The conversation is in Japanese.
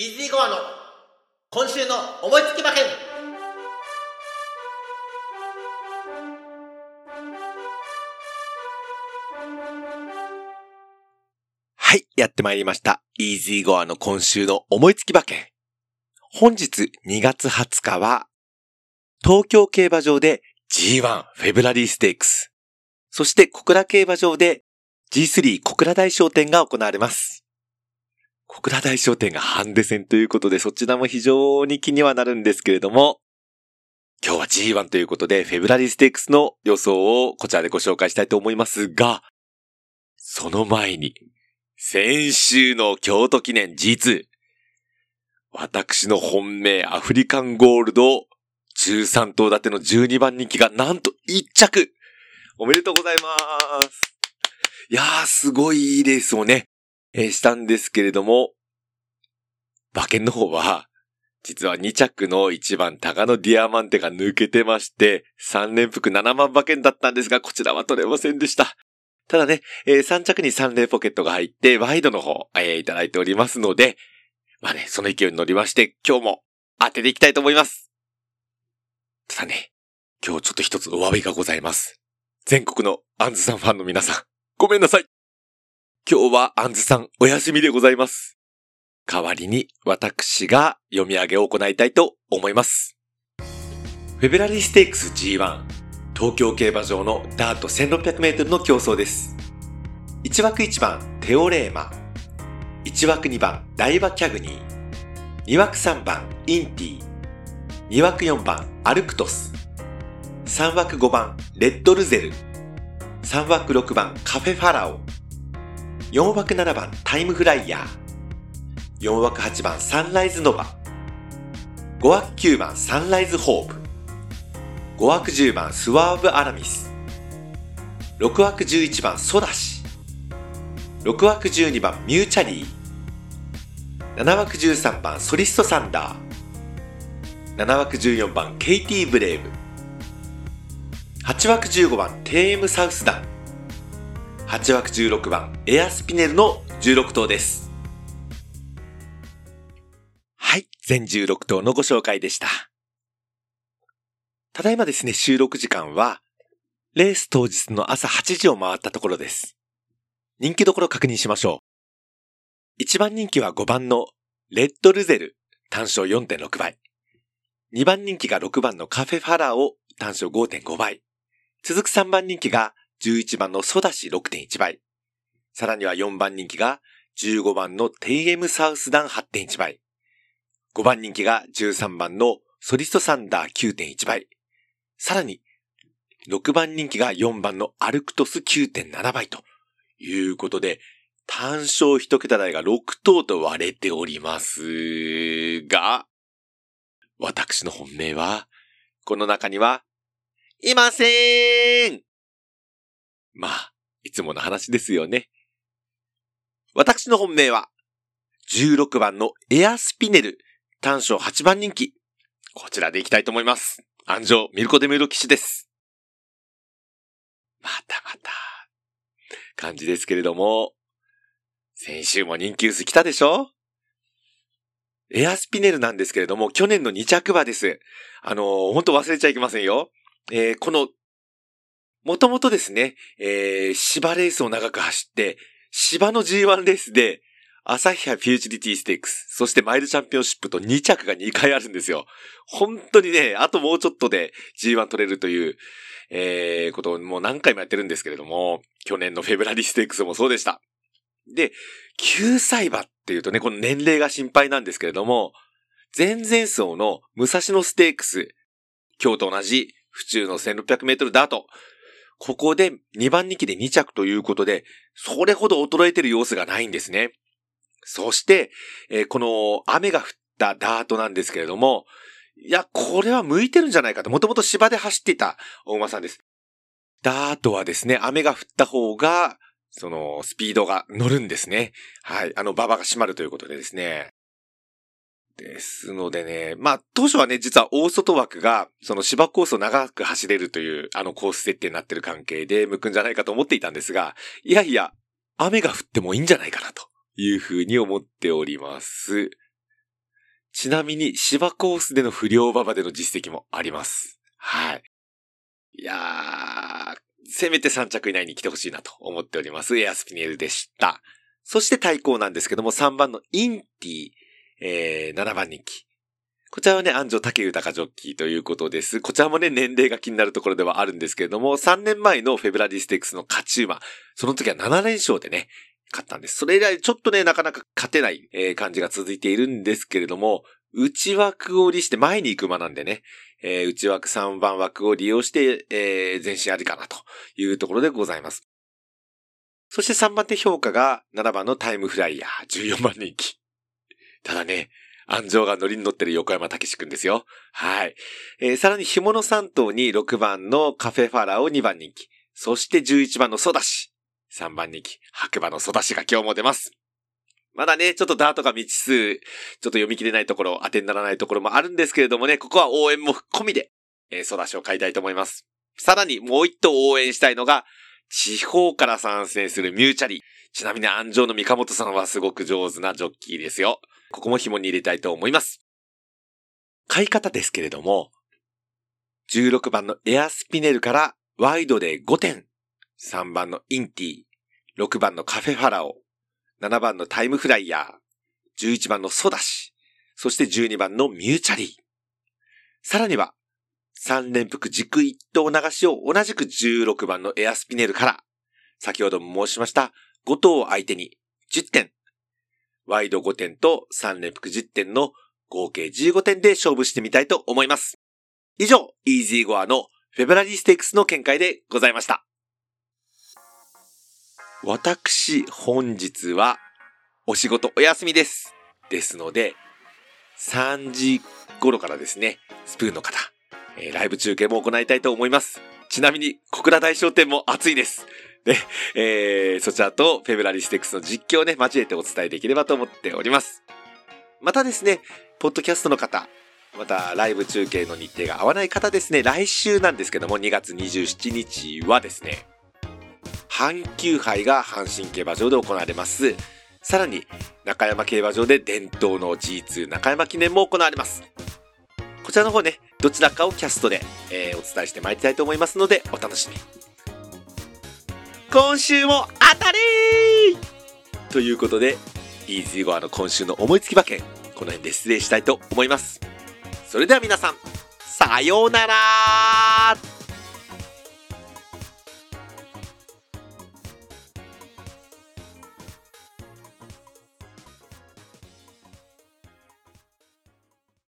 イージーゴアの今週の思いつき馬券はい、やってまいりました。イージーゴアの今週の思いつき馬券。本日2月20日は、東京競馬場で G1 フェブラリーステークス。そして小倉競馬場で G3 小倉大商店が行われます。小倉大商店がハンデ戦ということで、そちらも非常に気にはなるんですけれども、今日は G1 ということで、フェブラリーステークスの予想をこちらでご紹介したいと思いますが、その前に、先週の京都記念 G2、私の本命アフリカンゴールド13頭立ての12番人気がなんと1着。おめでとうございます。いやー、すごいいいレースをね、えしたんですけれども、馬券の方は、実は2着の1番タガノディアマンテが抜けてまして、3連複7万馬券だったんですが、こちらは取れませんでした。ただね、え3着に3連ポケットが入って、ワイドの方、えーいただいておりますので、まあね、その勢いに乗りまして、今日も当てていきたいと思います。ただね、今日ちょっと一つお詫びがございます。全国のアンズさんファンの皆さん、ごめんなさい。今日はアンズさんお休みでございます。代わりに私が読み上げを行いたいと思います。フェブラリーステークス G1 東京競馬場のダート1600メートルの競争です。1枠1番テオレーマ。1枠2番ダイバキャグニー。2枠3番インティ。2枠4番アルクトス。3枠5番レッドルゼル。3枠6番カフェファラオ。4枠7番タイムフライヤー。4枠8番サンライズノバ。5枠9番サンライズホープ。5枠10番スワーブアラミス。6枠11番ソダシ。6枠12番ミューチャリー。7枠13番ソリストサンダー。7枠14番ケイティブレイブ。8枠15番テームサウスダン。8枠16番エアスピネルの16頭です。はい、全16頭のご紹介でした。ただいまですね、収録時間は、レース当日の朝8時を回ったところです。人気どころ確認しましょう。1番人気は5番のレッドルゼル、単勝4.6倍。2番人気が6番のカフェファラオ、単勝5.5倍。続く3番人気が11番のソダシ6.1倍。さらには4番人気が15番のテイエムサウスダン8.1倍。5番人気が13番のソリストサンダー9.1倍。さらに、6番人気が4番のアルクトス9.7倍ということで、単勝一桁台が6頭と割れておりますが、私の本命は、この中には、いませんまあ、いつもの話ですよね。私の本命は、16番のエアスピネル、単勝8番人気。こちらでいきたいと思います。安城ミルコデムーロ騎士です。またまた、感じですけれども、先週も人気薄来たでしょ？エアスピネルなんですけれども、去年の2着馬です。あのー、本当忘れちゃいけませんよ。えー、この、もともとですね、えー、芝レースを長く走って、芝の G1 レースで、朝日フューチリティステークス、そしてマイルチャンピオンシップと2着が2回あるんですよ。本当にね、あともうちょっとで G1 取れるという、えー、ことをもう何回もやってるんですけれども、去年のフェブラリーステークスもそうでした。で、9歳馬っていうとね、この年齢が心配なんですけれども、前々走の武蔵野ステークス、今日と同じ府中の1600メートルダート、ここで2番人気で2着ということで、それほど衰えてる様子がないんですね。そして、えーこの雨が降ったダートなんですけれども、いや、これは向いてるんじゃないかと。もともと芝で走っていた大馬さんです。ダートはですね、雨が降った方が、その、スピードが乗るんですね。はい。あの、馬場が閉まるということでですね。ですのでね、まあ、当初はね、実は大外枠が、その芝コースを長く走れるという、あのコース設定になってる関係で、向くんじゃないかと思っていたんですが、いやいや、雨が降ってもいいんじゃないかなというふうに思っております。ちなみに芝コースでの不良馬場での実績もあります。はい。いやー、せめて3着以内に来てほしいなと思っております。エアスピネルでした。そして対抗なんですけども、3番のインティ、えー、7番人気。こちらはね、安城竹豊ジョッキーということです。こちらもね、年齢が気になるところではあるんですけれども、3年前のフェブラリステックスの勝ち馬、その時は7連勝でね、勝ったんです。それ以来ちょっとね、なかなか勝てない、えー、感じが続いているんですけれども、内枠を利して前に行く馬なんでね、えー、内枠3番枠を利用して、えー、前進ありかなというところでございます。そして3番手評価が7番のタイムフライヤー、14番人気。ただね、安城が乗りに乗ってる横山武史くんですよ。はい。えー、さらに紐の3頭に6番のカフェファラを2番人気。そして11番のソダシ。3番人気、白馬のソダシが今日も出ます。まだね、ちょっとダートが未知数、ちょっと読み切れないところ、当てにならないところもあるんですけれどもね、ここは応援も込みで、えー、ソダシを買いたいと思います。さらにもう一頭応援したいのが、地方から参戦するミューチャリー。ちなみに安城の三本さんはすごく上手なジョッキーですよ。ここも紐に入れたいと思います。買い方ですけれども、16番のエアスピネルからワイドで5点、3番のインティ、6番のカフェファラオ、7番のタイムフライヤー、11番のソダシ、そして12番のミューチャリー。さらには、3連複軸一等流しを同じく16番のエアスピネルから、先ほども申しました5頭を相手に10点、ワイド5点と3連複10点の合計15点で勝負してみたいと思います。以上、イージーゴアのフェブラリーステークスの見解でございました。私、本日はお仕事お休みです。ですので、3時頃からですね、スプーンの方、えー、ライブ中継も行いたいと思います。ちなみに、小倉大商店も熱いです。で、えー、そちらとフェブラリステックスの実況をね、交えてお伝えできればと思っております。またですね、ポッドキャストの方、またライブ中継の日程が合わない方ですね、来週なんですけども、2月27日はですね、阪急杯が阪神競馬場で行われます。さらに、中山競馬場で伝統の G2 中山記念も行われます。こちらの方ね、どちらかをキャストで、えー、お伝えしてまいりたいと思いますので、お楽しみに今週も当たりということで、イージーゴアの今週の思いつき馬券、この辺で失礼したいと思います。それでは皆さん、さようなら